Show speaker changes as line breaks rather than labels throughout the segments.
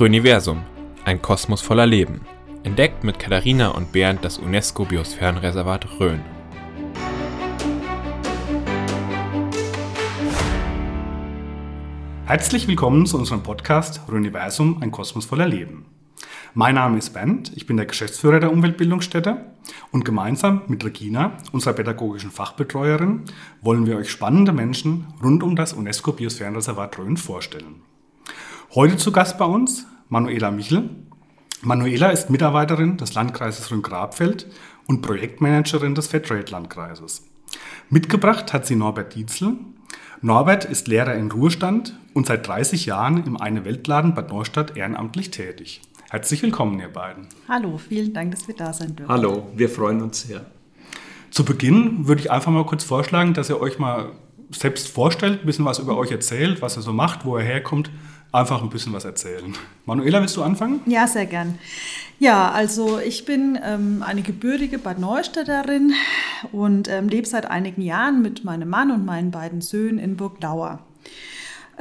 Röniversum, ein Kosmos voller Leben. Entdeckt mit Katharina und Bernd das UNESCO-Biosphärenreservat Rhön.
Herzlich willkommen zu unserem Podcast Röniversum, ein Kosmos voller Leben. Mein Name ist Bernd, ich bin der Geschäftsführer der Umweltbildungsstätte und gemeinsam mit Regina, unserer pädagogischen Fachbetreuerin, wollen wir euch spannende Menschen rund um das UNESCO-Biosphärenreservat Rhön vorstellen. Heute zu Gast bei uns Manuela Michel. Manuela ist Mitarbeiterin des Landkreises Rhön-Grabfeld und Projektmanagerin des Fairtrade-Landkreises. Mitgebracht hat sie Norbert Dietzel. Norbert ist Lehrer in Ruhestand und seit 30 Jahren im Eine Weltladen Bad Neustadt ehrenamtlich tätig. Herzlich willkommen, ihr beiden.
Hallo, vielen Dank, dass wir da sein dürfen.
Hallo, wir freuen uns sehr.
Zu Beginn würde ich einfach mal kurz vorschlagen, dass ihr euch mal selbst vorstellt, ein bisschen was über euch erzählt, was ihr so macht, wo ihr herkommt einfach ein bisschen was erzählen. Manuela, willst du anfangen?
Ja, sehr gern. Ja, also ich bin ähm, eine gebürtige Bad Neustädterin und ähm, lebe seit einigen Jahren mit meinem Mann und meinen beiden Söhnen in Burgdauer.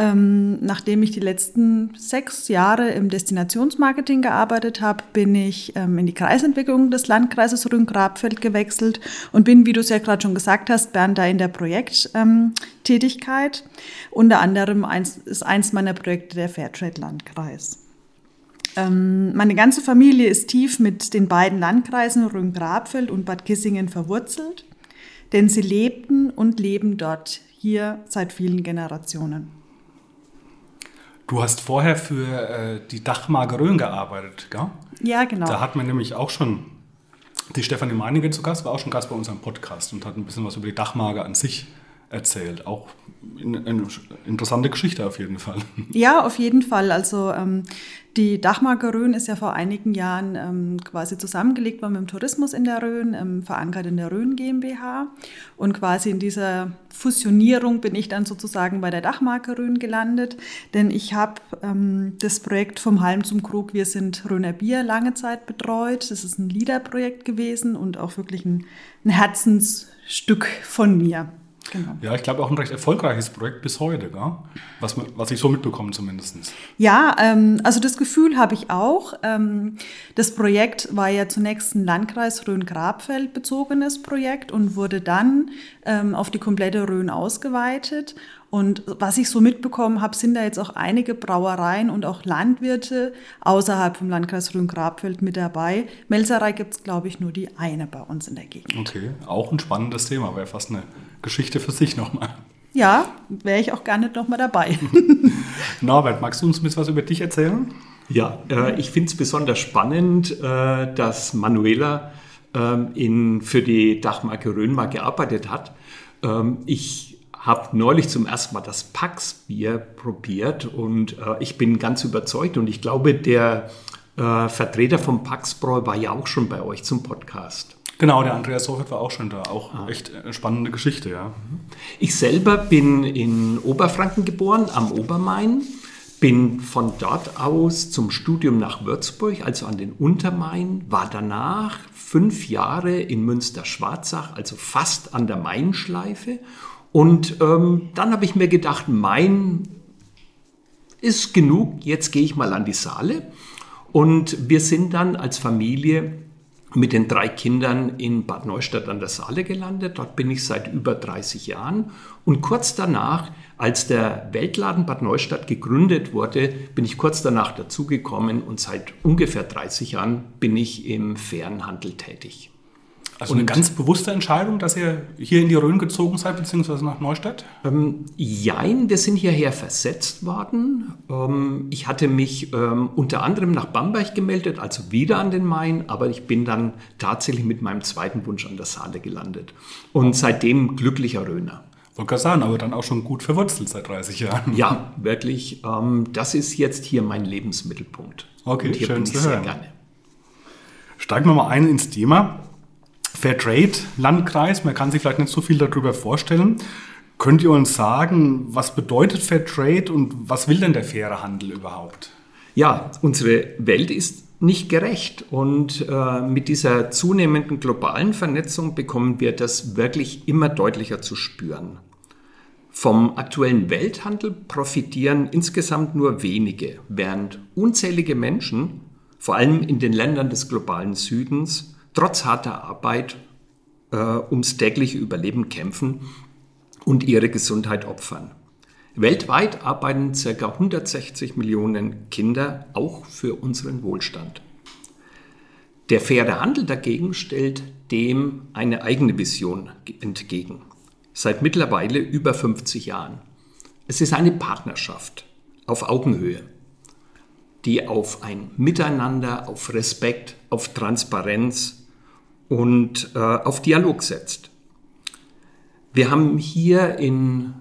Ähm, nachdem ich die letzten sechs Jahre im Destinationsmarketing gearbeitet habe, bin ich ähm, in die Kreisentwicklung des Landkreises Rhön-Grabfeld gewechselt und bin, wie du es ja gerade schon gesagt hast, Bernd, da in der Projekttätigkeit. Ähm, Unter anderem eins, ist eins meiner Projekte der Fairtrade-Landkreis. Ähm, meine ganze Familie ist tief mit den beiden Landkreisen Rhön-Grabfeld und Bad Kissingen verwurzelt, denn sie lebten und leben dort hier seit vielen Generationen.
Du hast vorher für äh, die Dachmarke Rhön gearbeitet, gell?
Ja, genau.
Da hat man nämlich auch schon die Stefanie Meinige zu Gast, war auch schon Gast bei unserem Podcast und hat ein bisschen was über die Dachmarke an sich erzählt. Auch eine interessante Geschichte auf jeden Fall.
Ja, auf jeden Fall. Also ähm, die Dachmarke Rhön ist ja vor einigen Jahren ähm, quasi zusammengelegt worden mit dem Tourismus in der Rhön, ähm, verankert in der Rhön GmbH. Und quasi in dieser Fusionierung bin ich dann sozusagen bei der Dachmarke Rhön gelandet, denn ich habe ähm, das Projekt vom Halm zum Krug, wir sind Rhöner Bier lange Zeit betreut. Das ist ein Liederprojekt gewesen und auch wirklich ein, ein Herzensstück von mir.
Genau. Ja, ich glaube auch ein recht erfolgreiches Projekt bis heute, gell? Was, was ich so mitbekomme zumindest.
Ja, ähm, also das Gefühl habe ich auch. Ähm, das Projekt war ja zunächst ein Landkreis Rhön-Grabfeld bezogenes Projekt und wurde dann ähm, auf die komplette Rhön ausgeweitet. Und was ich so mitbekommen habe, sind da jetzt auch einige Brauereien und auch Landwirte außerhalb vom Landkreis Rhön-Grabfeld mit dabei. Melzerei gibt es, glaube ich, nur die eine bei uns in der Gegend.
Okay, auch ein spannendes Thema, wäre fast eine Geschichte für sich nochmal.
Ja, wäre ich auch gar nicht nochmal dabei.
Norbert, magst du uns ein bisschen was über dich erzählen?
Ja, äh, ich finde es besonders spannend, äh, dass Manuela äh, in, für die Dachmarke Rhön mal gearbeitet hat. Ähm, ich habe neulich zum ersten Mal das Pax-Bier probiert und äh, ich bin ganz überzeugt und ich glaube, der äh, Vertreter vom Pax-Bräu war ja auch schon bei euch zum Podcast.
Genau, der Andreas Sofert war auch schon da. Auch ah. echt eine spannende Geschichte, ja.
Ich selber bin in Oberfranken geboren, am Obermain. Bin von dort aus zum Studium nach Würzburg, also an den Untermain, war danach fünf Jahre in Münster-Schwarzach, also fast an der Mainschleife und ähm, dann habe ich mir gedacht, mein ist genug, jetzt gehe ich mal an die Saale. Und wir sind dann als Familie mit den drei Kindern in Bad Neustadt an der Saale gelandet. Dort bin ich seit über 30 Jahren. Und kurz danach, als der Weltladen Bad Neustadt gegründet wurde, bin ich kurz danach dazugekommen und seit ungefähr 30 Jahren bin ich im fairen Handel tätig.
Also eine ganz bewusste Entscheidung, dass ihr hier in die Rhön gezogen seid, beziehungsweise nach Neustadt?
Ähm, jein, wir sind hierher versetzt worden. Ähm, ich hatte mich ähm, unter anderem nach Bamberg gemeldet, also wieder an den Main, aber ich bin dann tatsächlich mit meinem zweiten Wunsch an der Saale gelandet. Und seitdem glücklicher Rhöner.
Wollte sagen, aber dann auch schon gut verwurzelt seit 30 Jahren.
Ja, wirklich. Ähm, das ist jetzt hier mein Lebensmittelpunkt.
Okay, Und hier schön bin ich zu hören. sehr gerne. Steigen wir mal ein ins Thema. Fairtrade-Landkreis. Man kann sich vielleicht nicht so viel darüber vorstellen. Könnt ihr uns sagen, was bedeutet Fairtrade und was will denn der faire Handel überhaupt?
Ja, unsere Welt ist nicht gerecht und äh, mit dieser zunehmenden globalen Vernetzung bekommen wir das wirklich immer deutlicher zu spüren. Vom aktuellen Welthandel profitieren insgesamt nur wenige, während unzählige Menschen, vor allem in den Ländern des globalen Südens, trotz harter Arbeit äh, ums tägliche Überleben kämpfen und ihre Gesundheit opfern. Weltweit arbeiten ca. 160 Millionen Kinder auch für unseren Wohlstand. Der faire Handel dagegen stellt dem eine eigene Vision entgegen. Seit mittlerweile über 50 Jahren. Es ist eine Partnerschaft auf Augenhöhe, die auf ein Miteinander, auf Respekt, auf Transparenz und äh, auf Dialog setzt. Wir haben hier in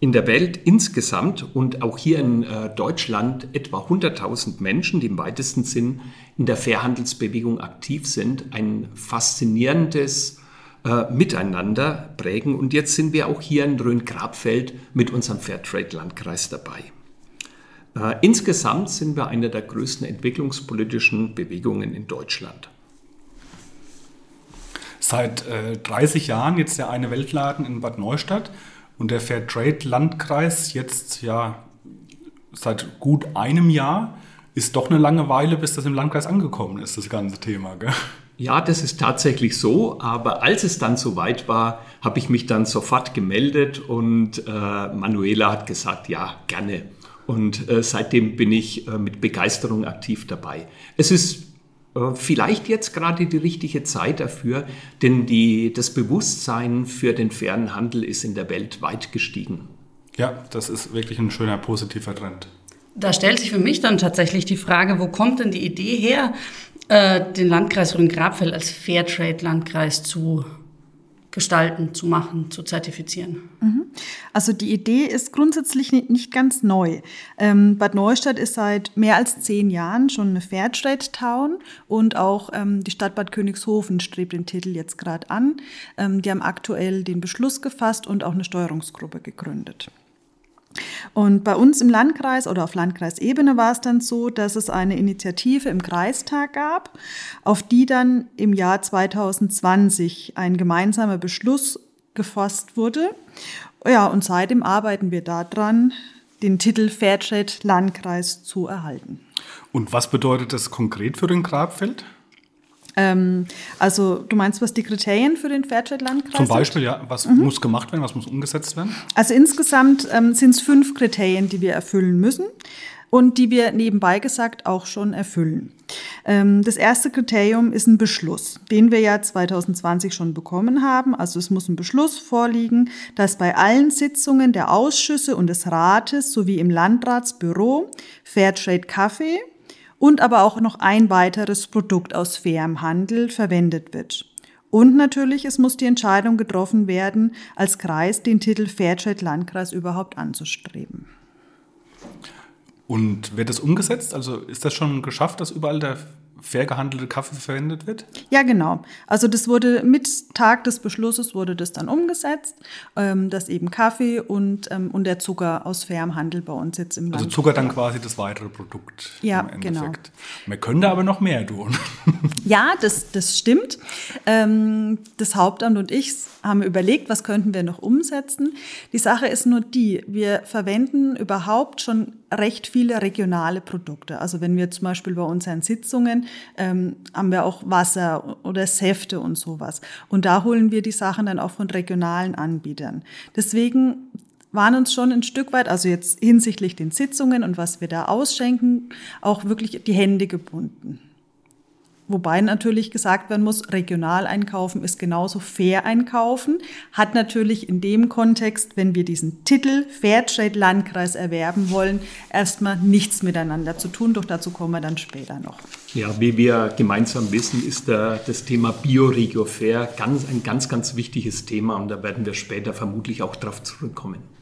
in der Welt insgesamt und auch hier in äh, Deutschland etwa 100.000 Menschen, die im weitesten Sinn in der Fairhandelsbewegung aktiv sind, ein faszinierendes äh, Miteinander prägen. Und jetzt sind wir auch hier in Rhön-Grabfeld mit unserem Fairtrade-Landkreis dabei. Äh, insgesamt sind wir eine der größten entwicklungspolitischen Bewegungen in Deutschland.
Seit 30 Jahren jetzt der eine Weltladen in Bad Neustadt. Und der Fairtrade-Landkreis jetzt ja seit gut einem Jahr ist doch eine lange Weile, bis das im Landkreis angekommen ist, das ganze Thema. Gell?
Ja, das ist tatsächlich so. Aber als es dann soweit war, habe ich mich dann sofort gemeldet und äh, Manuela hat gesagt, ja, gerne. Und äh, seitdem bin ich äh, mit Begeisterung aktiv dabei. Es ist äh, vielleicht jetzt gerade die richtige Zeit dafür, denn die, das Bewusstsein für den fairen Handel ist in der Welt weit gestiegen.
Ja, das ist wirklich ein schöner positiver Trend.
Da stellt sich für mich dann tatsächlich die Frage, wo kommt denn die Idee her, äh, den Landkreis Rhön-Grabfeld als Fairtrade-Landkreis zu gestalten, zu machen, zu zertifizieren?
Mhm. Also die Idee ist grundsätzlich nicht ganz neu. Ähm, Bad Neustadt ist seit mehr als zehn Jahren schon eine Fairtrade-Town und auch ähm, die Stadt Bad Königshofen strebt den Titel jetzt gerade an. Ähm, die haben aktuell den Beschluss gefasst und auch eine Steuerungsgruppe gegründet. Und bei uns im Landkreis oder auf Landkreisebene war es dann so, dass es eine Initiative im Kreistag gab, auf die dann im Jahr 2020 ein gemeinsamer Beschluss gefasst wurde. Ja, und seitdem arbeiten wir daran, den Titel Fairtrade Landkreis zu erhalten.
Und was bedeutet das konkret für den Grabfeld?
Ähm, also du meinst, was die Kriterien für den Fairtrade-Landkreis
sind? Zum Beispiel, ja. Was mhm. muss gemacht werden, was muss umgesetzt werden?
Also insgesamt ähm, sind es fünf Kriterien, die wir erfüllen müssen und die wir nebenbei gesagt auch schon erfüllen. Ähm, das erste Kriterium ist ein Beschluss, den wir ja 2020 schon bekommen haben. Also es muss ein Beschluss vorliegen, dass bei allen Sitzungen der Ausschüsse und des Rates sowie im Landratsbüro Fairtrade Kaffee und aber auch noch ein weiteres Produkt aus fairem Handel verwendet wird. Und natürlich, es muss die Entscheidung getroffen werden, als Kreis den Titel Fairtrade Landkreis überhaupt anzustreben.
Und wird das umgesetzt? Also ist das schon geschafft, dass überall der fair gehandelte Kaffee verwendet wird?
Ja, genau. Also das wurde mit Tag des Beschlusses wurde das dann umgesetzt, ähm, dass eben Kaffee und, ähm, und der Zucker aus fairem Handel bei uns jetzt im
Land. Also Zucker dann quasi das weitere Produkt.
Ja, genau.
Wir können da aber noch mehr tun.
Ja, das, das stimmt. Ähm, das Hauptamt und ich haben überlegt, was könnten wir noch umsetzen. Die Sache ist nur die, wir verwenden überhaupt schon recht viele regionale Produkte. Also wenn wir zum Beispiel bei unseren Sitzungen ähm, haben wir auch Wasser oder Säfte und sowas. Und da holen wir die Sachen dann auch von regionalen Anbietern. Deswegen waren uns schon ein Stück weit, also jetzt hinsichtlich den Sitzungen und was wir da ausschenken, auch wirklich die Hände gebunden. Wobei natürlich gesagt werden muss, regional einkaufen ist genauso fair einkaufen, hat natürlich in dem Kontext, wenn wir diesen Titel Fairtrade Landkreis erwerben wollen, erstmal nichts miteinander zu tun, doch dazu kommen wir dann später noch.
Ja, wie wir gemeinsam wissen, ist der, das Thema Bioregio Fair ganz, ein ganz, ganz wichtiges Thema und da werden wir später vermutlich auch darauf zurückkommen.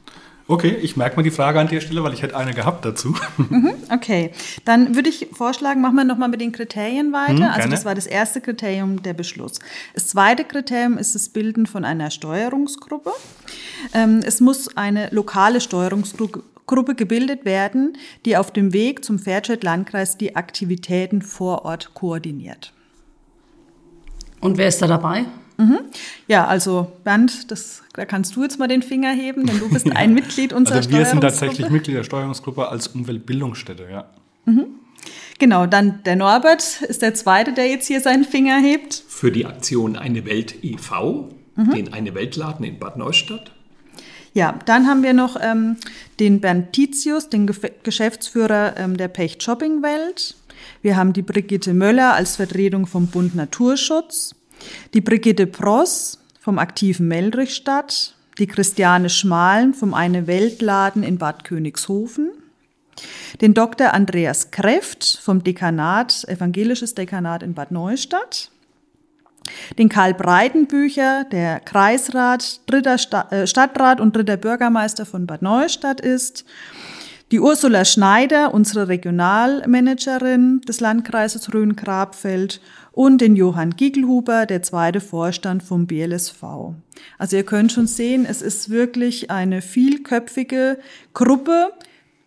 Okay, ich merke mal die Frage an der Stelle, weil ich hätte eine gehabt dazu.
Mhm, okay, dann würde ich vorschlagen, machen wir nochmal mit den Kriterien weiter. Mhm, also das war das erste Kriterium, der Beschluss. Das zweite Kriterium ist das Bilden von einer Steuerungsgruppe. Ähm, es muss eine lokale Steuerungsgruppe gebildet werden, die auf dem Weg zum Fairtrade-Landkreis die Aktivitäten vor Ort koordiniert.
Und wer ist da dabei?
Mhm. Ja, also Bernd, das, da kannst du jetzt mal den Finger heben, denn du bist ein Mitglied unserer
Also wir sind tatsächlich Mitglied der Steuerungsgruppe als Umweltbildungsstätte, ja.
Genau, dann der Norbert ist der Zweite, der jetzt hier seinen Finger hebt.
Für die Aktion Eine Welt e.V., den Eine Weltladen in Bad Neustadt.
Ja, dann haben wir noch ähm, den Bernd Titius, den Gef Geschäftsführer ähm, der Pecht Shopping Welt. Wir haben die Brigitte Möller als Vertretung vom Bund Naturschutz, die Brigitte Pross vom aktiven Meldrichstadt, die Christiane Schmalen vom Eine Weltladen in Bad Königshofen, den Dr. Andreas Kreft vom Dekanat, Evangelisches Dekanat in Bad Neustadt, den Karl Breitenbücher, der Kreisrat, dritter äh, Stadtrat und dritter Bürgermeister von Bad Neustadt ist, die Ursula Schneider, unsere Regionalmanagerin des Landkreises Rhön-Grabfeld und den Johann Giegelhuber, der zweite Vorstand vom BLSV. Also ihr könnt schon sehen, es ist wirklich eine vielköpfige Gruppe,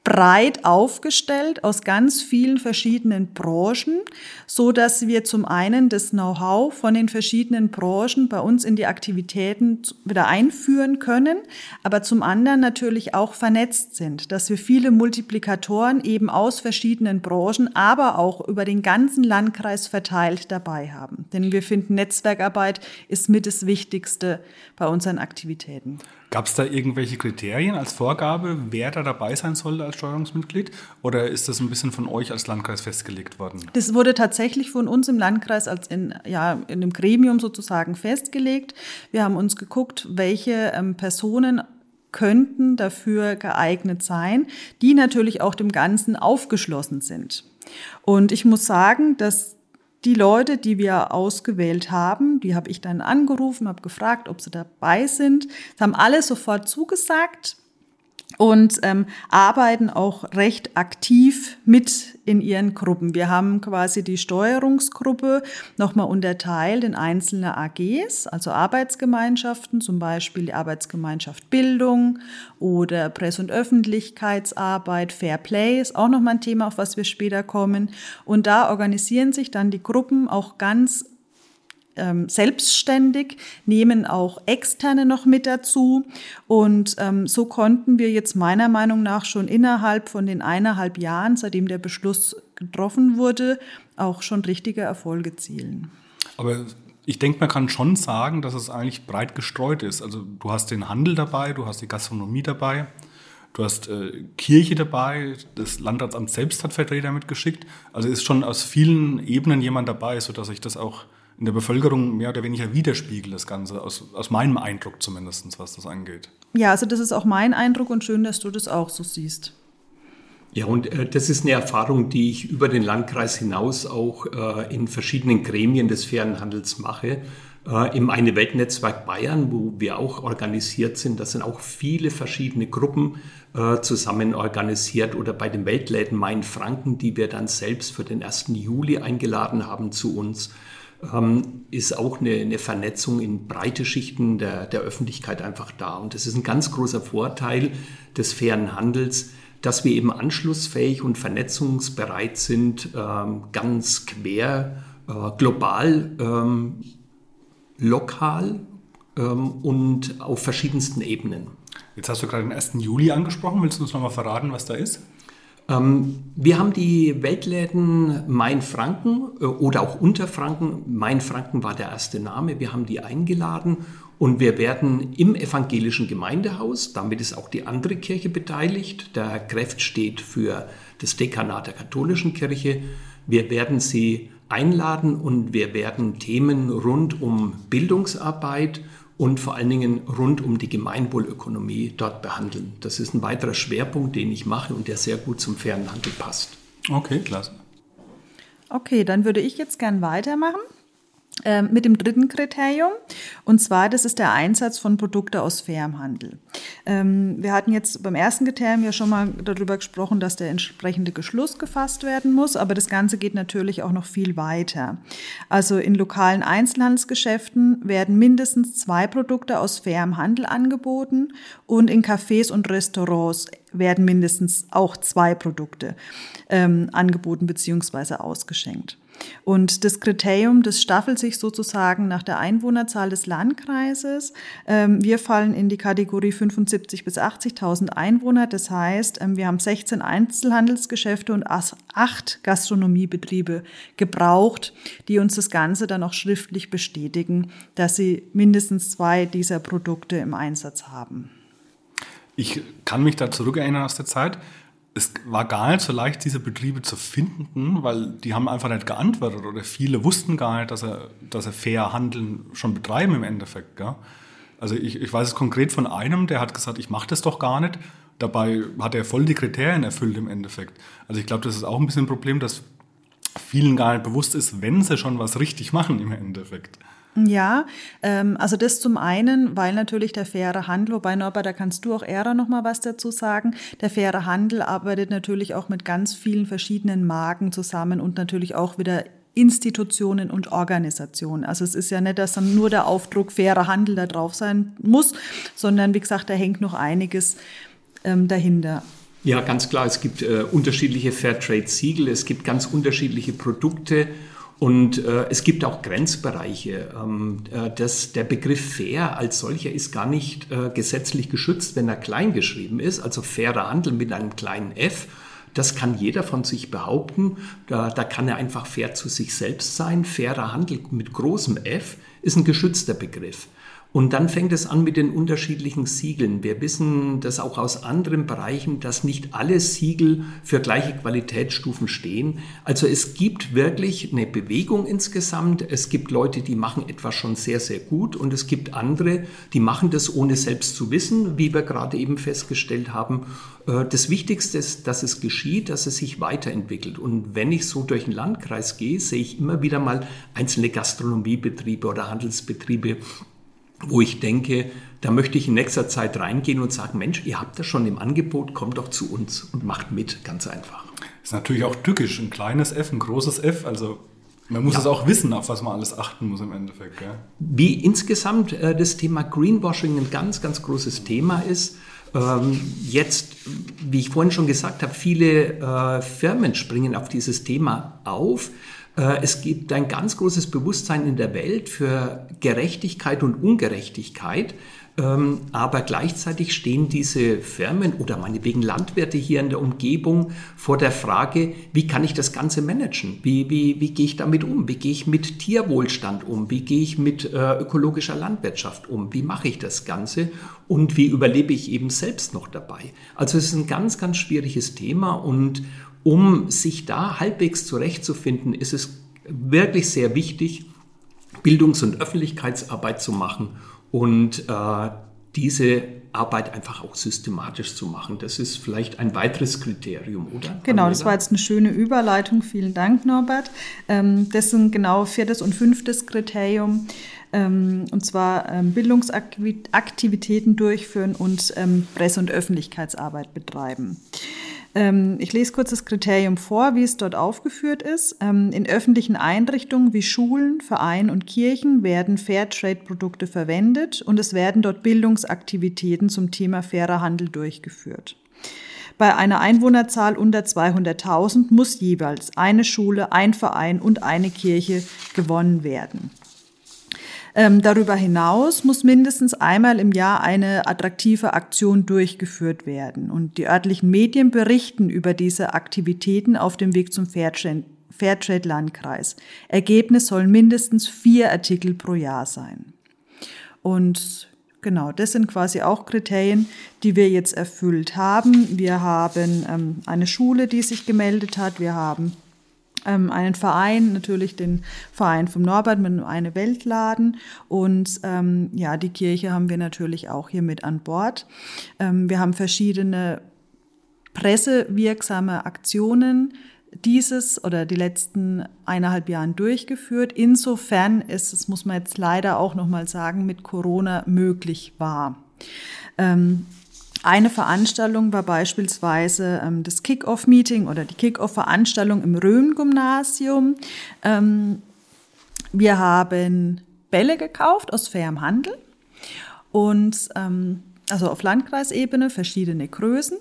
breit aufgestellt aus ganz vielen verschiedenen Branchen, so dass wir zum einen das Know-how von den verschiedenen Branchen bei uns in die Aktivitäten wieder einführen können, aber zum anderen natürlich auch vernetzt sind, dass wir viele Multiplikatoren eben aus verschiedenen Branchen, aber auch über den ganzen Landkreis verteilt dabei haben. Denn wir finden, Netzwerkarbeit ist mit das Wichtigste bei unseren Aktivitäten.
Gab es da irgendwelche Kriterien als Vorgabe, wer da dabei sein sollte als Steuerungsmitglied? Oder ist das ein bisschen von euch als Landkreis festgelegt worden?
Das wurde tatsächlich von uns im Landkreis als in, ja, in einem Gremium sozusagen festgelegt. Wir haben uns geguckt, welche ähm, Personen könnten dafür geeignet sein, die natürlich auch dem Ganzen aufgeschlossen sind. Und ich muss sagen, dass die Leute, die wir ausgewählt haben, die habe ich dann angerufen, habe gefragt, ob sie dabei sind. Das haben alle sofort zugesagt und ähm, arbeiten auch recht aktiv mit in ihren Gruppen. Wir haben quasi die Steuerungsgruppe nochmal unterteilt in einzelne AGs, also Arbeitsgemeinschaften, zum Beispiel die Arbeitsgemeinschaft Bildung oder Presse- und Öffentlichkeitsarbeit, Fair Play ist auch nochmal ein Thema, auf was wir später kommen. Und da organisieren sich dann die Gruppen auch ganz ähm, selbstständig, nehmen auch Externe noch mit dazu. Und ähm, so konnten wir jetzt meiner Meinung nach schon innerhalb von den eineinhalb Jahren, seitdem der Beschluss getroffen wurde, auch schon richtige Erfolge zielen.
Aber ich denke, man kann schon sagen, dass es eigentlich breit gestreut ist. Also du hast den Handel dabei, du hast die Gastronomie dabei, du hast äh, Kirche dabei, das Landratsamt selbst hat Vertreter mitgeschickt. Also ist schon aus vielen Ebenen jemand dabei, sodass ich das auch in der Bevölkerung mehr oder weniger widerspiegelt, das Ganze, aus, aus meinem Eindruck zumindest, was das angeht.
Ja, also das ist auch mein Eindruck und schön, dass du das auch so siehst.
Ja, und äh, das ist eine Erfahrung, die ich über den Landkreis hinaus auch äh, in verschiedenen Gremien des fairen Handels mache. Äh, Im Eine Weltnetzwerk Bayern, wo wir auch organisiert sind, da sind auch viele verschiedene Gruppen äh, zusammen organisiert oder bei den Weltläden Main-Franken, die wir dann selbst für den 1. Juli eingeladen haben zu uns ähm, ist auch eine, eine, Vernetzung in breite Schichten der, der, Öffentlichkeit einfach da. Und das ist ein ganz großer Vorteil des fairen Handels, dass wir eben anschlussfähig und vernetzungsbereit sind, ähm, ganz quer, äh, global, ähm, lokal ähm, und auf verschiedensten Ebenen.
Jetzt hast du gerade den 1. Juli angesprochen. Willst du uns nochmal verraten, was da ist?
Ähm, wir haben die Weltläden Mainfranken äh, oder auch Unterfranken. Mainfranken war der erste Name. Wir haben die eingeladen und wir werden im evangelischen Gemeindehaus, damit ist auch die andere Kirche beteiligt. Der Kräft steht für das Dekanat der katholischen Kirche. Wir werden sie einladen und wir werden Themen rund um Bildungsarbeit und vor allen Dingen rund um die Gemeinwohlökonomie dort behandeln. Das ist ein weiterer Schwerpunkt, den ich mache und der sehr gut zum fairen Handel passt.
Okay, klasse.
Okay, dann würde ich jetzt gern weitermachen mit dem dritten Kriterium. Und zwar, das ist der Einsatz von Produkten aus fairem Handel. Ähm, wir hatten jetzt beim ersten Kriterium ja schon mal darüber gesprochen, dass der entsprechende Beschluss gefasst werden muss, aber das Ganze geht natürlich auch noch viel weiter. Also in lokalen Einzelhandelsgeschäften werden mindestens zwei Produkte aus fairem Handel angeboten und in Cafés und Restaurants werden mindestens auch zwei Produkte ähm, angeboten bzw. ausgeschenkt. Und das Kriterium, das staffelt sich sozusagen nach der Einwohnerzahl des Landkreises. Ähm, wir fallen in die Kategorie 75 bis 80.000 Einwohner. Das heißt, ähm, wir haben 16 Einzelhandelsgeschäfte und acht Gastronomiebetriebe gebraucht, die uns das Ganze dann auch schriftlich bestätigen, dass sie mindestens zwei dieser Produkte im Einsatz haben.
Ich kann mich da zurückerinnern aus der Zeit es war gar nicht so leicht, diese Betriebe zu finden, weil die haben einfach nicht geantwortet oder viele wussten gar nicht, dass er, dass er fair Handeln schon betreiben im Endeffekt. Gell? Also ich, ich weiß es konkret von einem, der hat gesagt, ich mache das doch gar nicht. Dabei hat er voll die Kriterien erfüllt im Endeffekt. Also ich glaube, das ist auch ein bisschen ein Problem, dass vielen gar nicht bewusst ist, wenn sie schon was richtig machen im Endeffekt.
Ja, ähm, also das zum einen, weil natürlich der faire Handel, wobei Norbert, da kannst du auch eher noch mal was dazu sagen. Der faire Handel arbeitet natürlich auch mit ganz vielen verschiedenen Marken zusammen und natürlich auch wieder Institutionen und Organisationen. Also es ist ja nicht, dass dann nur der Aufdruck fairer Handel da drauf sein muss, sondern wie gesagt, da hängt noch einiges ähm, dahinter.
Ja, ganz klar. Es gibt äh, unterschiedliche Fairtrade-Siegel, es gibt ganz unterschiedliche Produkte und äh, es gibt auch Grenzbereiche. Ähm, äh, das, der Begriff fair als solcher ist gar nicht äh, gesetzlich geschützt, wenn er klein geschrieben ist, also fairer Handel mit einem kleinen f. Das kann jeder von sich behaupten. Da, da kann er einfach fair zu sich selbst sein. Fairer Handel mit großem F ist ein geschützter Begriff. Und dann fängt es an mit den unterschiedlichen Siegeln. Wir wissen das auch aus anderen Bereichen, dass nicht alle Siegel für gleiche Qualitätsstufen stehen. Also es gibt wirklich eine Bewegung insgesamt. Es gibt Leute, die machen etwas schon sehr, sehr gut und es gibt andere, die machen das ohne selbst zu wissen, wie wir gerade eben festgestellt haben. Äh, das Wichtigste ist, dass es geschieht, dass es sich weiterentwickelt. Und wenn ich so durch den Landkreis gehe, sehe ich immer wieder mal einzelne Gastronomiebetriebe oder Handelsbetriebe, wo ich denke, da möchte ich in nächster Zeit reingehen und sagen, Mensch, ihr habt das schon im Angebot, kommt doch zu uns und macht mit, ganz einfach.
Ist natürlich auch tückisch, ein kleines F, ein großes F, also man muss ja. es auch wissen, auf was man alles achten muss im Endeffekt. Gell?
Wie insgesamt äh, das Thema Greenwashing ein ganz, ganz großes Thema ist. Ähm, jetzt, wie ich vorhin schon gesagt habe, viele äh, Firmen springen auf dieses Thema auf. Äh, es gibt ein ganz großes Bewusstsein in der Welt für Gerechtigkeit und Ungerechtigkeit. Ähm, aber gleichzeitig stehen diese Firmen oder meinetwegen Landwirte hier in der Umgebung vor der Frage, wie kann ich das Ganze managen? Wie, wie, wie gehe ich damit um? Wie gehe ich mit Tierwohlstand um? Wie gehe ich mit äh, ökologischer Landwirtschaft um? Wie mache ich das Ganze? Und wie überlebe ich eben selbst noch dabei? Also es ist ein ganz, ganz schwieriges Thema und um sich da halbwegs zurechtzufinden, ist es wirklich sehr wichtig, Bildungs- und Öffentlichkeitsarbeit zu machen und äh, diese Arbeit einfach auch systematisch zu machen. Das ist vielleicht ein weiteres Kriterium, oder?
Genau, das war jetzt eine schöne Überleitung. Vielen Dank, Norbert. Ähm, das sind genau viertes und fünftes Kriterium. Ähm, und zwar ähm, Bildungsaktivitäten durchführen und Presse- und Öffentlichkeitsarbeit betreiben. Ähm, ich lese kurz das Kriterium vor, wie es dort aufgeführt ist. Ähm, in öffentlichen Einrichtungen wie Schulen, Vereinen und Kirchen werden Fairtrade-Produkte verwendet und es werden dort Bildungsaktivitäten zum Thema fairer Handel durchgeführt. Bei einer Einwohnerzahl unter 200.000 muss jeweils eine Schule, ein Verein und eine Kirche gewonnen werden. Ähm, darüber hinaus muss mindestens einmal im Jahr eine attraktive Aktion durchgeführt werden. Und die örtlichen Medien berichten über diese Aktivitäten auf dem Weg zum Fairtrade-Landkreis. Ergebnis sollen mindestens vier Artikel pro Jahr sein. Und Genau, das sind quasi auch Kriterien, die wir jetzt erfüllt haben. Wir haben ähm, eine Schule, die sich gemeldet hat. Wir haben ähm, einen Verein, natürlich den Verein vom Norbert mit einem Weltladen und ähm, ja, die Kirche haben wir natürlich auch hier mit an Bord. Ähm, wir haben verschiedene pressewirksame Aktionen dieses oder die letzten eineinhalb Jahren durchgeführt. Insofern ist es, muss man jetzt leider auch nochmal sagen, mit Corona möglich war. Ähm, eine Veranstaltung war beispielsweise ähm, das Kick-Off-Meeting oder die Kick-Off-Veranstaltung im Rhön-Gymnasium. Ähm, wir haben Bälle gekauft aus fairem Handel und ähm, also auf Landkreisebene verschiedene Größen.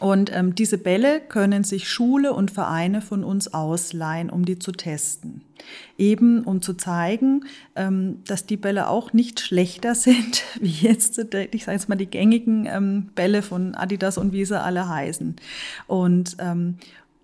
Und ähm, diese Bälle können sich Schule und Vereine von uns ausleihen, um die zu testen. Eben um zu zeigen, ähm, dass die Bälle auch nicht schlechter sind, wie jetzt, ich sage jetzt mal, die gängigen ähm, Bälle von Adidas und wie sie alle heißen. Und ähm,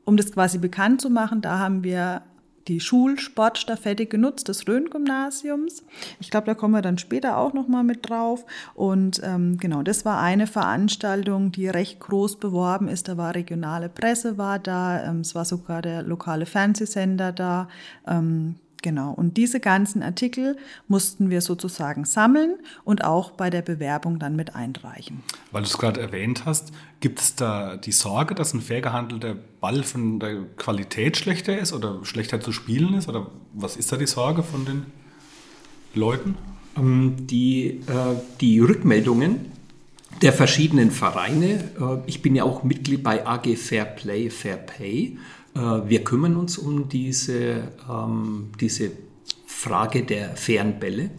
um das quasi bekannt zu machen, da haben wir die Schulsportstaffette genutzt des Rhön-Gymnasiums. Ich glaube, da kommen wir dann später auch noch mal mit drauf. Und ähm, genau, das war eine Veranstaltung, die recht groß beworben ist. Da war regionale Presse war da, ähm, es war sogar der lokale Fernsehsender da. Ähm, Genau. Und diese ganzen Artikel mussten wir sozusagen sammeln und auch bei der Bewerbung dann mit einreichen.
Weil du es gerade erwähnt hast, gibt es da die Sorge, dass ein fair gehandelter Ball von der Qualität schlechter ist oder schlechter zu spielen ist? Oder was ist da die Sorge von den Leuten?
Ähm, die, äh, die Rückmeldungen der verschiedenen Vereine, äh, ich bin ja auch Mitglied bei AG Fair Play, Fair Pay, wir kümmern uns um diese, ähm, diese Frage der fairen Bälle.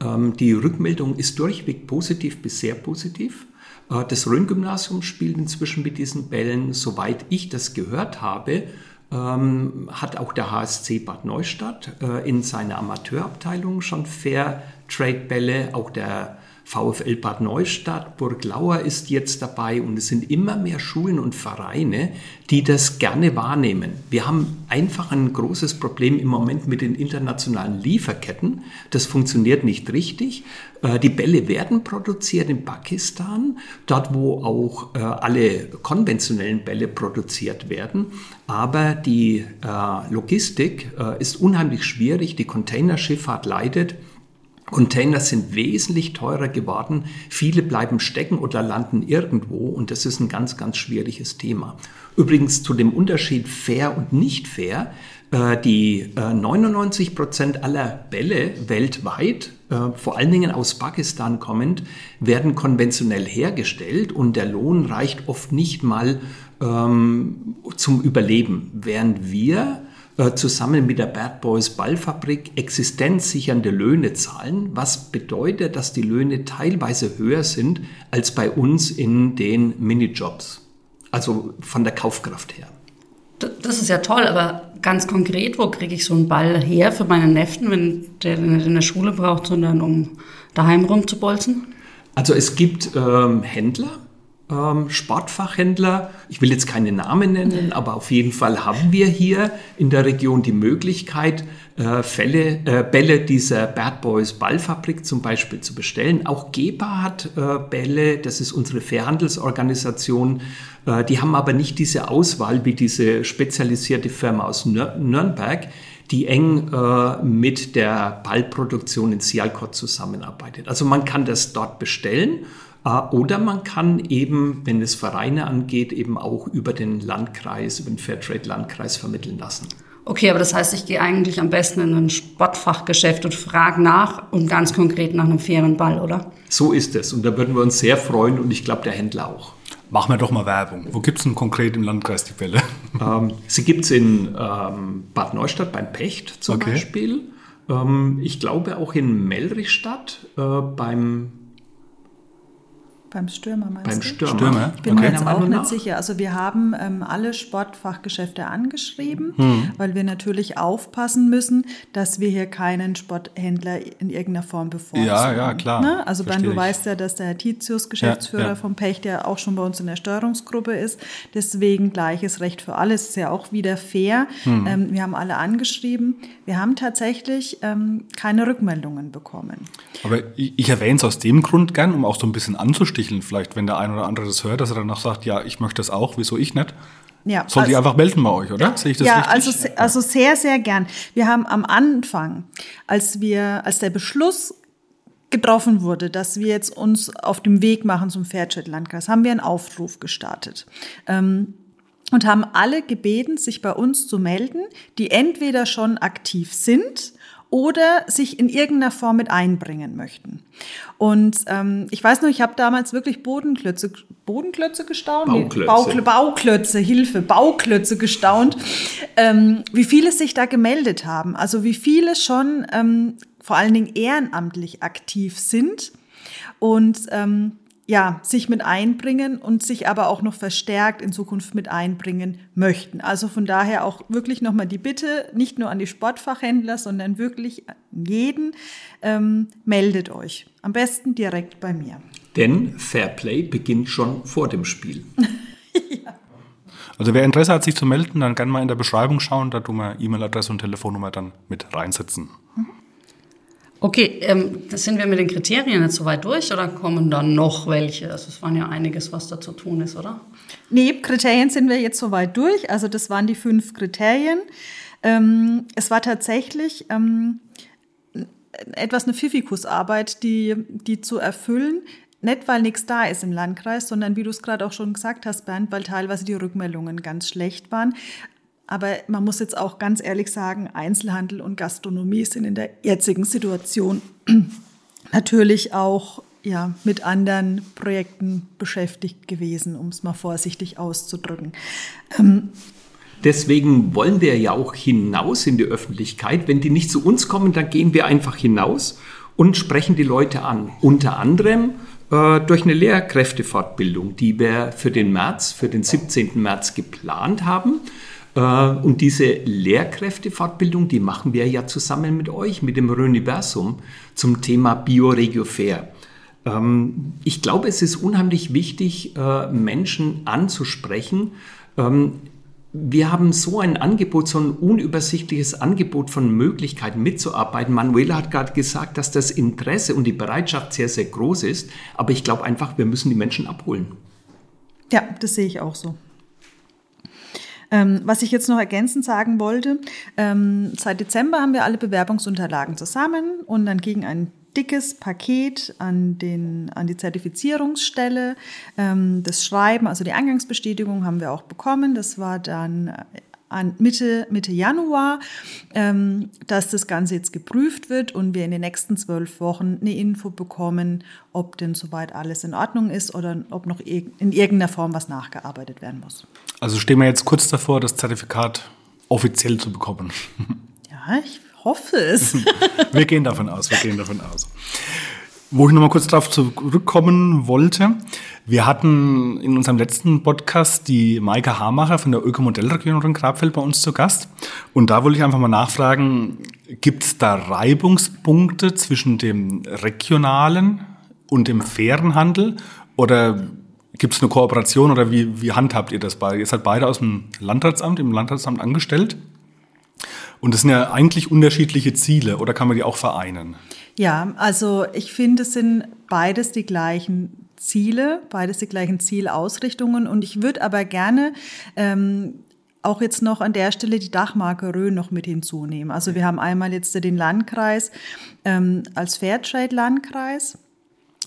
Ähm, die Rückmeldung ist durchweg positiv bis sehr positiv. Äh, das Rhön-Gymnasium spielt inzwischen mit diesen Bällen, soweit ich das gehört habe, ähm, hat auch der HSC Bad Neustadt äh, in seiner Amateurabteilung schon Fair Trade Bälle, auch der VfL Bad Neustadt, Burg Lauer ist jetzt dabei und es sind immer mehr Schulen und Vereine, die das gerne wahrnehmen. Wir haben einfach ein großes Problem im Moment mit den internationalen Lieferketten. Das funktioniert nicht richtig. Äh, die Bälle werden produziert in Pakistan, dort wo auch äh, alle konventionellen Bälle produziert werden. Aber die äh, Logistik ist unheimlich schwierig, die Containerschifffahrt leidet. Container sind wesentlich teurer geworden. Viele bleiben stecken oder landen irgendwo und das ist ein ganz, ganz schwieriges Thema. Übrigens zu dem Unterschied fair und nicht fair. Äh, die 99 äh, Prozent aller Bälle weltweit, äh, vor allen Dingen aus Pakistan kommend, werden konventionell hergestellt und der Lohn reicht oft nicht mal ähm, zum Überleben, während wir zusammen mit der Bad Boys Ballfabrik existenzsichernde Löhne zahlen, was bedeutet, dass die Löhne teilweise höher sind als bei uns in den Minijobs, also von der Kaufkraft her.
Das ist ja toll, aber ganz konkret, wo kriege ich so einen Ball her für meinen Neffen, wenn der nicht in der Schule braucht, sondern um daheim rumzubolzen?
Also es gibt ähm, Händler, ähm, Sportfachhändler. Ich will jetzt keine Namen nennen, aber auf jeden Fall haben wir hier in der Region die Möglichkeit, äh, Fälle, äh, Bälle dieser Bad Boys Ballfabrik zum Beispiel zu bestellen. Auch GEPA hat äh, Bälle, das ist unsere Fairhandelsorganisation. Äh, die haben aber nicht diese Auswahl wie diese spezialisierte Firma aus Nürnberg die eng äh, mit der Ballproduktion in Sialkot zusammenarbeitet. Also man kann das dort bestellen oder man kann eben, wenn es Vereine angeht, eben auch über den Landkreis, über den Fairtrade-Landkreis vermitteln lassen.
Okay, aber das heißt, ich gehe eigentlich am besten in ein Sportfachgeschäft und frage nach und ganz konkret nach einem fairen Ball, oder?
So ist es. Und da würden wir uns sehr freuen und ich glaube, der Händler auch.
Machen wir doch mal Werbung. Wo gibt es denn konkret im Landkreis die Bälle?
Ähm, sie gibt es in ähm, Bad Neustadt beim Pecht zum okay. Beispiel. Ähm, ich glaube auch in Melrichstadt äh, beim
beim Stürmer meinst
Beim
du?
Stürmer.
Stürmer.
Ich bin okay. mir jetzt auch nicht sicher. Also wir haben ähm, alle Sportfachgeschäfte angeschrieben, hm. weil wir natürlich aufpassen müssen, dass wir hier keinen Sporthändler in irgendeiner Form bevorzugen.
Ja, ja, klar.
Ne? Also dann, du weißt ja, dass der Herr Titius, Geschäftsführer ja, ja. vom Pech, ja auch schon bei uns in der Steuerungsgruppe ist. Deswegen gleiches Recht für alle. Es ist ja auch wieder fair. Hm. Ähm, wir haben alle angeschrieben. Wir haben tatsächlich ähm, keine Rückmeldungen bekommen.
Aber ich, ich erwähne es aus dem Grund gern, um auch so ein bisschen anzusticheln sticheln, vielleicht, wenn der ein oder andere das hört, dass er dann noch sagt, ja, ich möchte das auch, wieso ich nicht? Ja, Soll also, die einfach melden bei euch, oder?
Sehe ich das ja, richtig? Also, also sehr, sehr gern. Wir haben am Anfang, als wir, als der Beschluss getroffen wurde, dass wir jetzt uns auf dem Weg machen zum Fairtrade-Landkreis, haben wir einen Aufruf gestartet. Ähm, und haben alle gebeten, sich bei uns zu melden, die entweder schon aktiv sind oder sich in irgendeiner Form mit einbringen möchten. Und ähm, ich weiß noch, ich habe damals wirklich Bodenklötze, Bodenklötze gestaunt?
Bauklötze.
Bauklö Bauklötze, Hilfe, Bauklötze gestaunt, ähm, wie viele sich da gemeldet haben. Also wie viele schon ähm, vor allen Dingen ehrenamtlich aktiv sind. Und ähm, ja, sich mit einbringen und sich aber auch noch verstärkt in Zukunft mit einbringen möchten. Also von daher auch wirklich nochmal die Bitte, nicht nur an die Sportfachhändler, sondern wirklich an jeden, ähm, meldet euch. Am besten direkt bei mir.
Denn Fairplay beginnt schon vor dem Spiel.
ja. Also wer Interesse hat, sich zu melden, dann gerne mal in der Beschreibung schauen, da tun wir E-Mail-Adresse und Telefonnummer dann mit reinsetzen. Mhm.
Okay, ähm, sind wir mit den Kriterien jetzt soweit durch oder kommen dann noch welche? Also es waren ja einiges, was da zu tun ist, oder?
Nee, Kriterien sind wir jetzt soweit durch. Also das waren die fünf Kriterien. Ähm, es war tatsächlich ähm, etwas eine Pfiffikusarbeit, die, die zu erfüllen. Nicht, weil nichts da ist im Landkreis, sondern wie du es gerade auch schon gesagt hast, Bernd, weil teilweise die Rückmeldungen ganz schlecht waren. Aber man muss jetzt auch ganz ehrlich sagen, Einzelhandel und Gastronomie sind in der jetzigen Situation natürlich auch ja, mit anderen Projekten beschäftigt gewesen, um es mal vorsichtig auszudrücken. Ähm,
Deswegen wollen wir ja auch hinaus in die Öffentlichkeit. Wenn die nicht zu uns kommen, dann gehen wir einfach hinaus und sprechen die Leute an. Unter anderem äh, durch eine Lehrkräftefortbildung, die wir für den März, für den 17. März geplant haben. Äh, und diese Lehrkräftefortbildung, die machen wir ja zusammen mit euch, mit dem Röniversum, zum Thema Bioregio Fair. Ähm, ich glaube, es ist unheimlich wichtig, äh, Menschen anzusprechen. Ähm, wir haben so ein Angebot, so ein unübersichtliches Angebot von Möglichkeiten mitzuarbeiten. Manuela hat gerade gesagt, dass das Interesse und die Bereitschaft sehr, sehr groß ist. Aber ich glaube einfach, wir müssen die Menschen abholen.
Ja, das sehe ich auch so. Ähm, was ich jetzt noch ergänzend sagen wollte, ähm, seit Dezember haben wir alle Bewerbungsunterlagen zusammen und dann ging ein dickes Paket an, den, an die Zertifizierungsstelle. Ähm, das Schreiben, also die Eingangsbestätigung haben wir auch bekommen. Das war dann an Mitte, Mitte Januar, ähm, dass das Ganze jetzt geprüft wird und wir in den nächsten zwölf Wochen eine Info bekommen, ob denn soweit alles in Ordnung ist oder ob noch in irgendeiner Form was nachgearbeitet werden muss.
Also stehen wir jetzt kurz davor, das Zertifikat offiziell zu bekommen.
Ja, ich hoffe es.
wir gehen davon aus, wir gehen davon aus. Wo ich nochmal kurz darauf zurückkommen wollte. Wir hatten in unserem letzten Podcast die Maike Hamacher von der Ökomodellregion Rhön-Grabfeld bei uns zu Gast. Und da wollte ich einfach mal nachfragen, gibt es da Reibungspunkte zwischen dem regionalen und dem fairen Handel? Oder Gibt es eine Kooperation oder wie, wie handhabt ihr das? Ihr seid beide aus dem Landratsamt, im Landratsamt angestellt. Und das sind ja eigentlich unterschiedliche Ziele oder kann man die auch vereinen?
Ja, also ich finde, es sind beides die gleichen Ziele, beides die gleichen Zielausrichtungen. Und ich würde aber gerne ähm, auch jetzt noch an der Stelle die Dachmarke Rhön noch mit hinzunehmen. Also wir haben einmal jetzt den Landkreis ähm, als Fairtrade-Landkreis.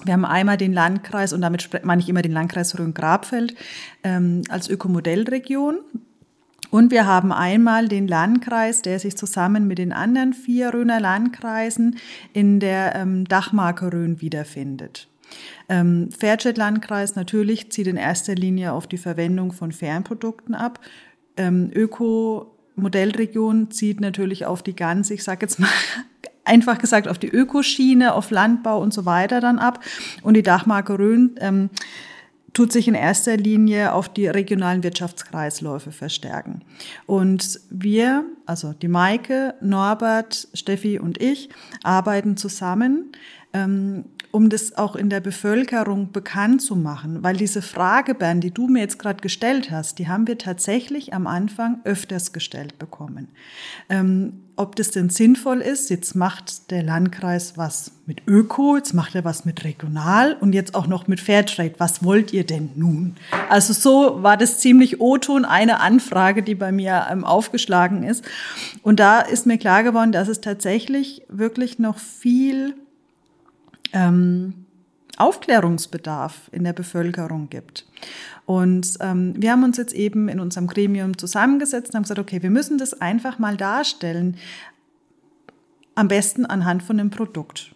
Wir haben einmal den Landkreis, und damit meine ich immer den Landkreis Rhön-Grabfeld, ähm, als Ökomodellregion. Und wir haben einmal den Landkreis, der sich zusammen mit den anderen vier Rhöner Landkreisen in der ähm, Dachmarke Rhön wiederfindet. Ähm, Fairtrade-Landkreis natürlich zieht in erster Linie auf die Verwendung von Fernprodukten ab. Ähm, Öko-Modellregion zieht natürlich auf die ganze, ich sage jetzt mal einfach gesagt auf die Ökoschiene, auf Landbau und so weiter dann ab. Und die Dachmarke Rhön ähm, tut sich in erster Linie auf die regionalen Wirtschaftskreisläufe verstärken. Und wir, also die Maike, Norbert, Steffi und ich, arbeiten zusammen. Ähm, um das auch in der Bevölkerung bekannt zu machen. Weil diese Frage, Bernd, die du mir jetzt gerade gestellt hast, die haben wir tatsächlich am Anfang öfters gestellt bekommen. Ähm, ob das denn sinnvoll ist, jetzt macht der Landkreis was mit Öko, jetzt macht er was mit Regional und jetzt auch noch mit Fairtrade. Was wollt ihr denn nun? Also so war das ziemlich O-Ton, eine Anfrage, die bei mir ähm, aufgeschlagen ist. Und da ist mir klar geworden, dass es tatsächlich wirklich noch viel ähm, Aufklärungsbedarf in der Bevölkerung gibt. Und ähm, wir haben uns jetzt eben in unserem Gremium zusammengesetzt und haben gesagt, okay, wir müssen das einfach mal darstellen, am besten anhand von einem Produkt.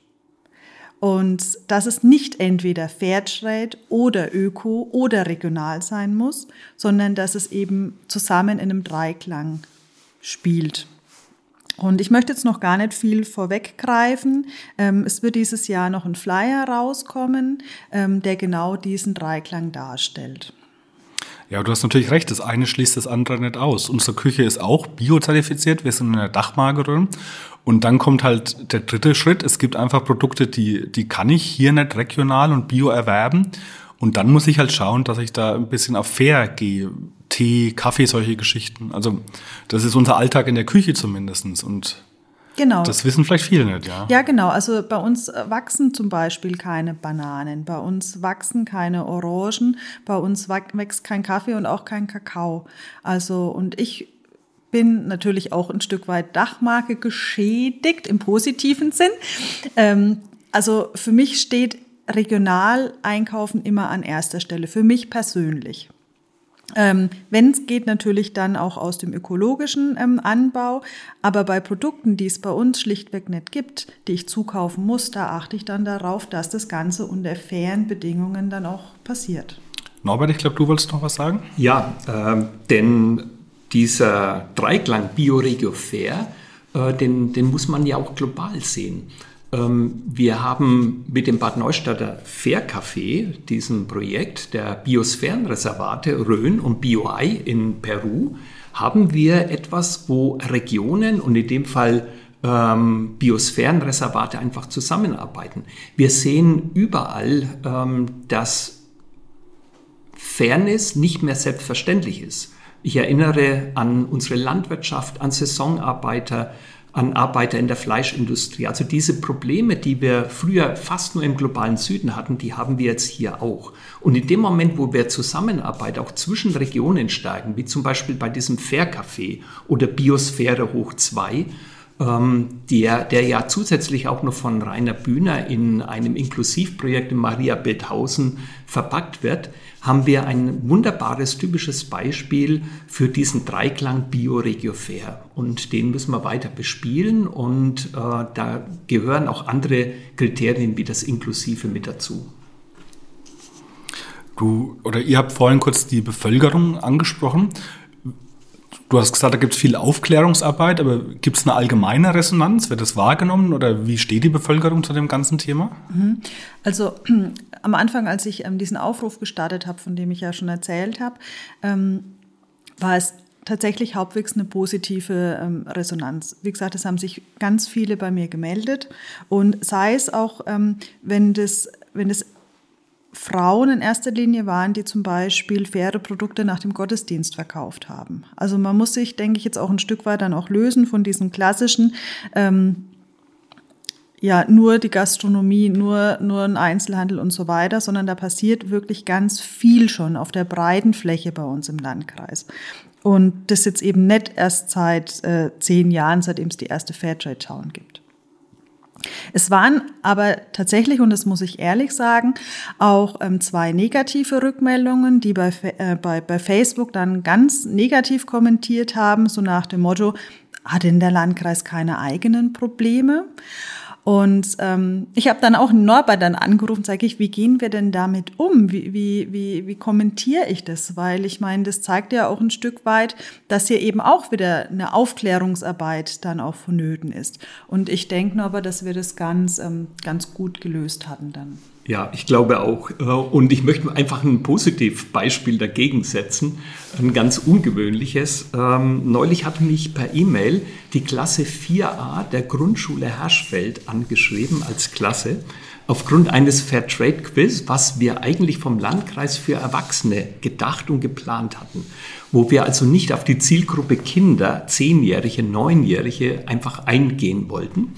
Und dass es nicht entweder Fairtrade oder Öko oder regional sein muss, sondern dass es eben zusammen in einem Dreiklang spielt. Und ich möchte jetzt noch gar nicht viel vorweggreifen. Ähm, es wird dieses Jahr noch ein Flyer rauskommen, ähm, der genau diesen Dreiklang darstellt.
Ja, du hast natürlich recht, das eine schließt das andere nicht aus. Unsere Küche ist auch biozertifiziert, wir sind in der Dachmagerin. Und dann kommt halt der dritte Schritt, es gibt einfach Produkte, die, die kann ich hier nicht regional und bio erwerben. Und dann muss ich halt schauen, dass ich da ein bisschen auf fair gehe. Tee, Kaffee, solche Geschichten. Also das ist unser Alltag in der Küche zumindestens Und
Genau.
Das wissen vielleicht viele nicht, ja.
Ja, genau. Also bei uns äh, wachsen zum Beispiel keine Bananen, bei uns wachsen keine Orangen, bei uns wächst kein Kaffee und auch kein Kakao. Also und ich bin natürlich auch ein Stück weit Dachmarke geschädigt im positiven Sinn. Ähm, also für mich steht regional einkaufen immer an erster Stelle, für mich persönlich. Ähm, Wenn es geht, natürlich dann auch aus dem ökologischen ähm, Anbau. Aber bei Produkten, die es bei uns schlichtweg nicht gibt, die ich zukaufen muss, da achte ich dann darauf, dass das Ganze unter fairen Bedingungen dann auch passiert.
Norbert, ich glaube, du wolltest noch was sagen?
Ja, äh, denn dieser Dreiklang Bioregio Fair, äh, den, den muss man ja auch global sehen. Ähm, wir haben mit dem Bad Neustadter Faircafé, diesem Projekt der Biosphärenreservate Rhön und BioEye in Peru, haben wir etwas, wo Regionen und in dem Fall ähm, Biosphärenreservate einfach zusammenarbeiten. Wir sehen überall, ähm, dass Fairness nicht mehr selbstverständlich ist. Ich erinnere an unsere Landwirtschaft, an Saisonarbeiter, an Arbeiter in der Fleischindustrie. Also diese Probleme, die wir früher fast nur im globalen Süden hatten, die haben wir jetzt hier auch. Und in dem Moment, wo wir Zusammenarbeit auch zwischen Regionen steigen, wie zum Beispiel bei diesem Faircafé oder Biosphäre hoch 2, ähm, der, der ja zusätzlich auch noch von Rainer Bühner in einem Inklusivprojekt in Maria Bethausen verpackt wird, haben wir ein wunderbares, typisches Beispiel für diesen Dreiklang Bio-Regio Fair. Und den müssen wir weiter bespielen und äh, da gehören auch andere Kriterien wie das Inklusive mit dazu.
Du oder ihr habt vorhin kurz die Bevölkerung angesprochen. Du hast gesagt, da gibt es viel Aufklärungsarbeit, aber gibt es eine allgemeine Resonanz? Wird das wahrgenommen oder wie steht die Bevölkerung zu dem ganzen Thema?
Mhm. Also am Anfang, als ich ähm, diesen Aufruf gestartet habe, von dem ich ja schon erzählt habe, ähm, war es tatsächlich hauptwegs eine positive ähm, Resonanz. Wie gesagt, es haben sich ganz viele bei mir gemeldet und sei es auch, ähm, wenn das, wenn das Frauen in erster Linie waren, die zum Beispiel faire Produkte nach dem Gottesdienst verkauft haben. Also man muss sich, denke ich, jetzt auch ein Stück weit dann auch lösen von diesen klassischen, ähm, ja, nur die Gastronomie, nur, nur ein Einzelhandel und so weiter, sondern da passiert wirklich ganz viel schon auf der breiten Fläche bei uns im Landkreis. Und das jetzt eben nicht erst seit äh, zehn Jahren, seitdem es die erste Fairtrade Town gibt. Es waren aber tatsächlich, und das muss ich ehrlich sagen, auch ähm, zwei negative Rückmeldungen, die bei, äh, bei, bei Facebook dann ganz negativ kommentiert haben, so nach dem Motto, hat denn der Landkreis keine eigenen Probleme? Und ähm, ich habe dann auch Norbert dann angerufen, sage ich, wie gehen wir denn damit um? Wie, wie, wie, wie kommentiere ich das? Weil ich meine, das zeigt ja auch ein Stück weit, dass hier eben auch wieder eine Aufklärungsarbeit dann auch vonnöten ist. Und ich denke Norbert, dass wir das ganz, ähm, ganz gut gelöst hatten dann.
Ja, ich glaube auch. Äh, und ich möchte einfach ein Positivbeispiel dagegen setzen, ein ganz ungewöhnliches. Ähm, neulich hat mich per E-Mail die Klasse 4a der Grundschule Herschfeld angeschrieben als Klasse aufgrund eines Fairtrade-Quiz, was wir eigentlich vom Landkreis für Erwachsene gedacht und geplant hatten, wo wir also nicht auf die Zielgruppe Kinder, Zehnjährige, Neunjährige einfach eingehen wollten.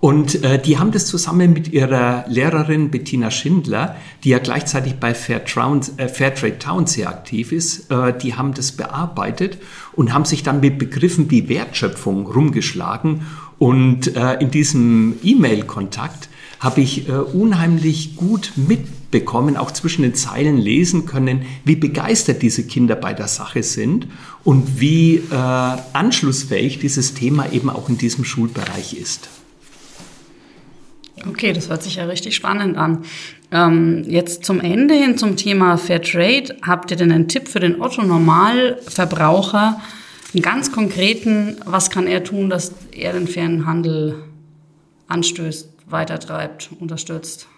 Und äh, die haben das zusammen mit ihrer Lehrerin Bettina Schindler, die ja gleichzeitig bei Fairtrade, äh, Fairtrade Town sehr aktiv ist, äh, die haben das bearbeitet und haben sich dann mit Begriffen wie Wertschöpfung rumgeschlagen. Und äh, in diesem E-Mail-Kontakt habe ich äh, unheimlich gut mitbekommen, auch zwischen den Zeilen lesen können, wie begeistert diese Kinder bei der Sache sind und wie äh, anschlussfähig dieses Thema eben auch in diesem Schulbereich ist.
Okay, das hört sich ja richtig spannend an. Ähm, jetzt zum Ende hin zum Thema Fair Trade. Habt ihr denn einen Tipp für den Otto-Normalverbraucher, einen ganz konkreten, was kann er tun, dass er den fairen Handel anstößt, weitertreibt, unterstützt?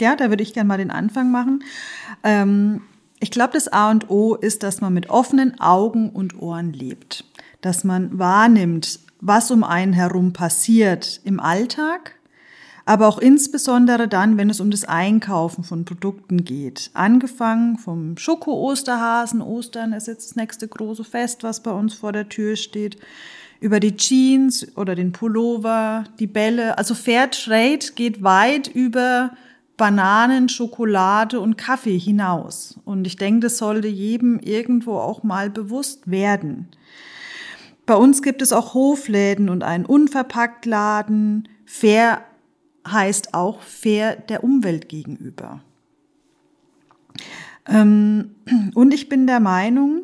Ja, da würde ich gerne mal den Anfang machen. Ähm, ich glaube, das A und O ist, dass man mit offenen Augen und Ohren lebt. Dass man wahrnimmt, was um einen herum passiert im Alltag, aber auch insbesondere dann, wenn es um das Einkaufen von Produkten geht. Angefangen vom Schoko-Osterhasen, Ostern ist jetzt das nächste große Fest, was bei uns vor der Tür steht, über die Jeans oder den Pullover, die Bälle. Also Fairtrade geht weit über Bananen, Schokolade und Kaffee hinaus. Und ich denke, das sollte jedem irgendwo auch mal bewusst werden. Bei uns gibt es auch Hofläden und einen Unverpacktladen. Fair heißt auch fair der Umwelt gegenüber. Ähm, und ich bin der Meinung,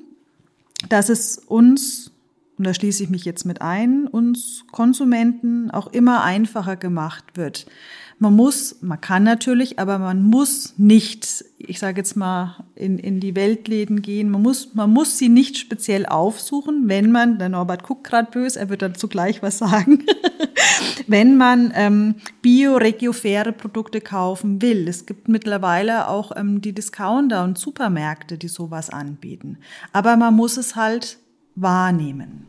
dass es uns, und da schließe ich mich jetzt mit ein, uns Konsumenten auch immer einfacher gemacht wird, man muss, man kann natürlich, aber man muss nicht, ich sage jetzt mal, in, in die Weltläden gehen. Man muss, man muss sie nicht speziell aufsuchen, wenn man, der Norbert guckt gerade böse, er wird dazu gleich was sagen, wenn man ähm, bio, regio, faire Produkte kaufen will. Es gibt mittlerweile auch ähm, die Discounter und Supermärkte, die sowas anbieten. Aber man muss es halt wahrnehmen.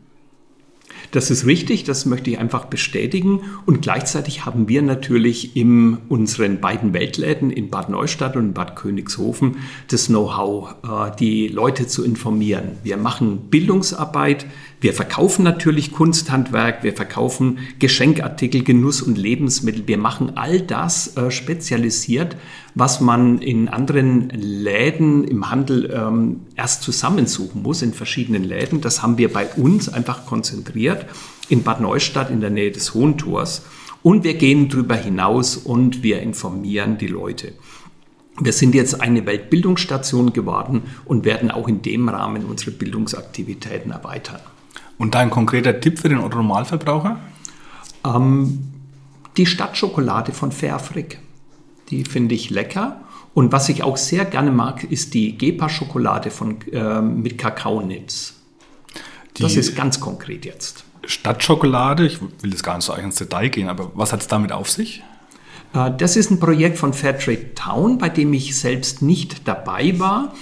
Das ist richtig, das möchte ich einfach bestätigen. Und gleichzeitig haben wir natürlich in unseren beiden Weltläden in Bad Neustadt und Bad Königshofen das Know-how, äh, die Leute zu informieren. Wir machen Bildungsarbeit, wir verkaufen natürlich Kunsthandwerk, wir verkaufen Geschenkartikel, Genuss und Lebensmittel. Wir machen all das äh, spezialisiert, was man in anderen Läden im Handel ähm, erst zusammensuchen muss, in verschiedenen Läden. Das haben wir bei uns einfach konzentriert in Bad Neustadt in der Nähe des Hohen Tors. Und wir gehen darüber hinaus und wir informieren die Leute. Wir sind jetzt eine Weltbildungsstation geworden und werden auch in dem Rahmen unsere Bildungsaktivitäten erweitern.
Und da ein konkreter Tipp für den Otto-Normalverbraucher?
Ähm, die Stadtschokolade von Fairfrick. Die finde ich lecker. Und was ich auch sehr gerne mag, ist die Gepa-Schokolade äh, mit Kakaonips. Das ist ganz konkret jetzt.
Stadtschokolade, ich will jetzt gar nicht so ins Detail gehen, aber was hat es damit auf sich?
Äh, das ist ein Projekt von Fairtrade Town, bei dem ich selbst nicht dabei war.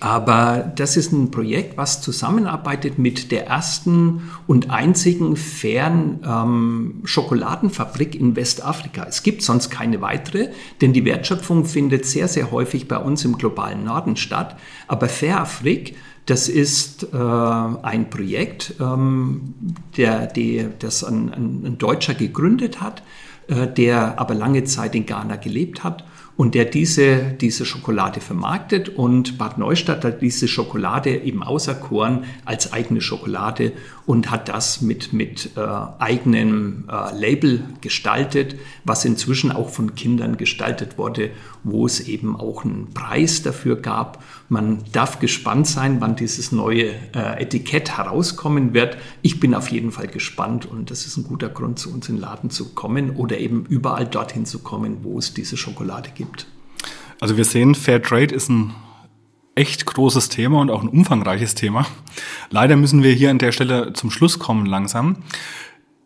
Aber das ist ein Projekt, was zusammenarbeitet mit der ersten und einzigen fairen ähm, Schokoladenfabrik in Westafrika. Es gibt sonst keine weitere, denn die Wertschöpfung findet sehr, sehr häufig bei uns im globalen Norden statt. Aber Fairafrik, das ist äh, ein Projekt, ähm, der, der, das ein, ein, ein Deutscher gegründet hat, äh, der aber lange Zeit in Ghana gelebt hat und der diese, diese Schokolade vermarktet. Und Bad Neustadt hat diese Schokolade eben auserkoren als eigene Schokolade und hat das mit, mit äh, eigenem äh, Label gestaltet, was inzwischen auch von Kindern gestaltet wurde, wo es eben auch einen Preis dafür gab. Man darf gespannt sein, wann dieses neue äh, Etikett herauskommen wird. Ich bin auf jeden Fall gespannt und das ist ein guter Grund, zu uns in den Laden zu kommen oder eben überall dorthin zu kommen, wo es diese Schokolade gibt?
Also wir sehen, Fair Trade ist ein echt großes Thema und auch ein umfangreiches Thema. Leider müssen wir hier an der Stelle zum Schluss kommen langsam.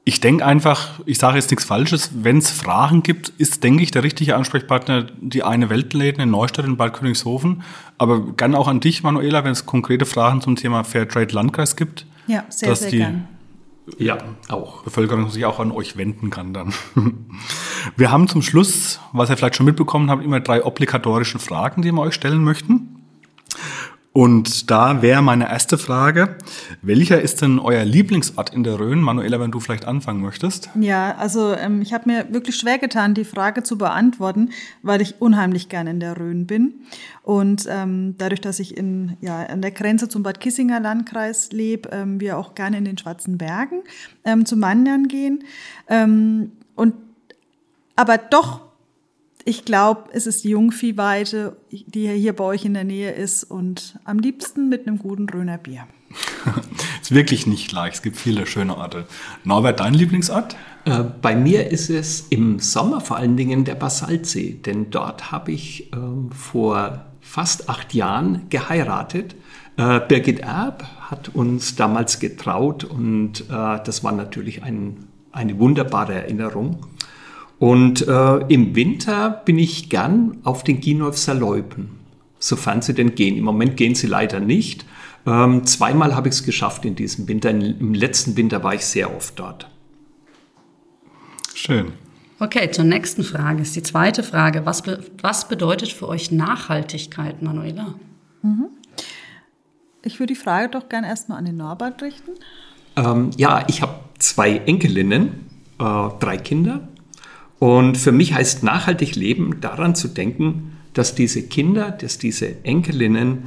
Ich denke einfach, ich sage jetzt nichts Falsches, wenn es Fragen gibt, ist, denke ich, der richtige Ansprechpartner die eine Weltläden in Neustadt in Bad Königshofen. Aber gern auch an dich, Manuela, wenn es konkrete Fragen zum Thema Fairtrade Landkreis gibt.
Ja, sehr, sehr gern.
Ja, auch. Bevölkerung sich auch an euch wenden kann dann. Wir haben zum Schluss, was ihr vielleicht schon mitbekommen habt, immer drei obligatorische Fragen, die wir euch stellen möchten. Und da wäre meine erste Frage, welcher ist denn euer Lieblingsort in der Rhön? Manuela, wenn du vielleicht anfangen möchtest.
Ja, also ähm, ich habe mir wirklich schwer getan, die Frage zu beantworten, weil ich unheimlich gerne in der Rhön bin. Und ähm, dadurch, dass ich in, ja, an der Grenze zum Bad Kissinger Landkreis lebe, ähm, wir auch gerne in den Schwarzen Bergen ähm, zum Wandern gehen. Ähm, und aber doch ich glaube, es ist die Jungviehweide, die hier bei euch in der Nähe ist und am liebsten mit einem guten Röner Bier.
ist wirklich nicht leicht. Es gibt viele schöne Orte. Norbert, dein Lieblingsort?
Äh, bei mir ist es im Sommer vor allen Dingen der Basaltsee, denn dort habe ich äh, vor fast acht Jahren geheiratet Äh, Birgit Erb hat uns damals getraut und äh, das war natürlich ein, eine wunderbare Erinnerung. Und äh, im Winter bin ich gern auf den Ginolfser Loipen, sofern sie denn gehen. Im Moment gehen sie leider nicht. Ähm, zweimal habe ich es geschafft in diesem Winter. Im letzten Winter war ich sehr oft dort.
Schön.
Okay, zur nächsten Frage ist die zweite Frage. Was, be was bedeutet für euch Nachhaltigkeit, Manuela? Mhm.
Ich würde die Frage doch gerne erstmal an den Norbert richten.
Ähm, ja, ich habe zwei Enkelinnen, äh, drei Kinder. Und für mich heißt nachhaltig leben daran zu denken, dass diese Kinder, dass diese Enkelinnen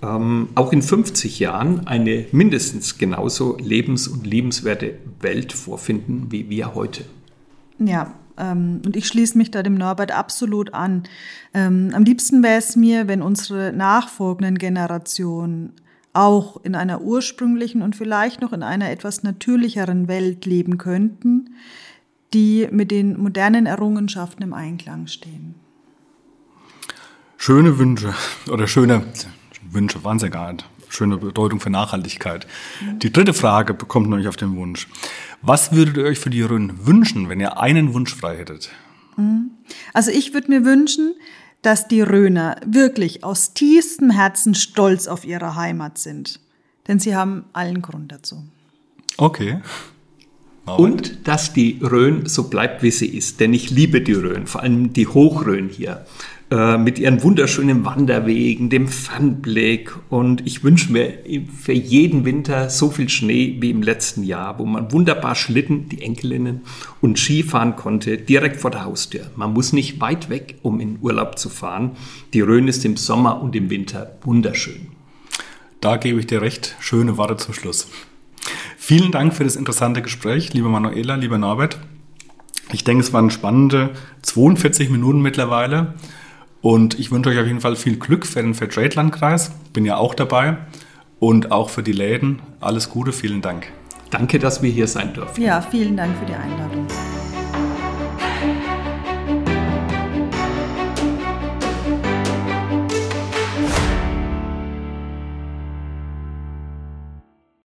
ähm, auch in 50 Jahren eine mindestens genauso lebens- und liebenswerte Welt vorfinden wie wir heute.
Ja, ähm, und ich schließe mich da dem Norbert absolut an. Ähm, am liebsten wäre es mir, wenn unsere nachfolgenden Generationen auch in einer ursprünglichen und vielleicht noch in einer etwas natürlicheren Welt leben könnten, die mit den modernen Errungenschaften im Einklang stehen.
Schöne Wünsche oder schöne Wünsche waren es ja gar nicht. Schöne Bedeutung für Nachhaltigkeit. Die dritte Frage bekommt nämlich auf den Wunsch. Was würdet ihr euch für die Rhön wünschen, wenn ihr einen Wunsch frei hättet?
Mhm. Also ich würde mir wünschen, dass die Röner wirklich aus tiefstem Herzen stolz auf ihre Heimat sind. Denn sie haben allen Grund dazu.
Okay.
Und dass die Rhön so bleibt, wie sie ist. Denn ich liebe die Rhön, vor allem die Hochrhön hier. Äh, mit ihren wunderschönen Wanderwegen, dem Fernblick. Und ich wünsche mir für jeden Winter so viel Schnee wie im letzten Jahr, wo man wunderbar Schlitten, die Enkelinnen, und Ski fahren konnte, direkt vor der Haustür. Man muss nicht weit weg, um in Urlaub zu fahren. Die Rhön ist im Sommer und im Winter wunderschön.
Da gebe ich dir recht. Schöne Worte zum Schluss. Vielen Dank für das interessante Gespräch, liebe Manuela, lieber Norbert. Ich denke, es waren spannende 42 Minuten mittlerweile. Und ich wünsche euch auf jeden Fall viel Glück für den Fairtrade-Landkreis. Bin ja auch dabei. Und auch für die Läden. Alles Gute, vielen Dank.
Danke, dass wir hier sein dürfen.
Ja, vielen Dank für die Einladung.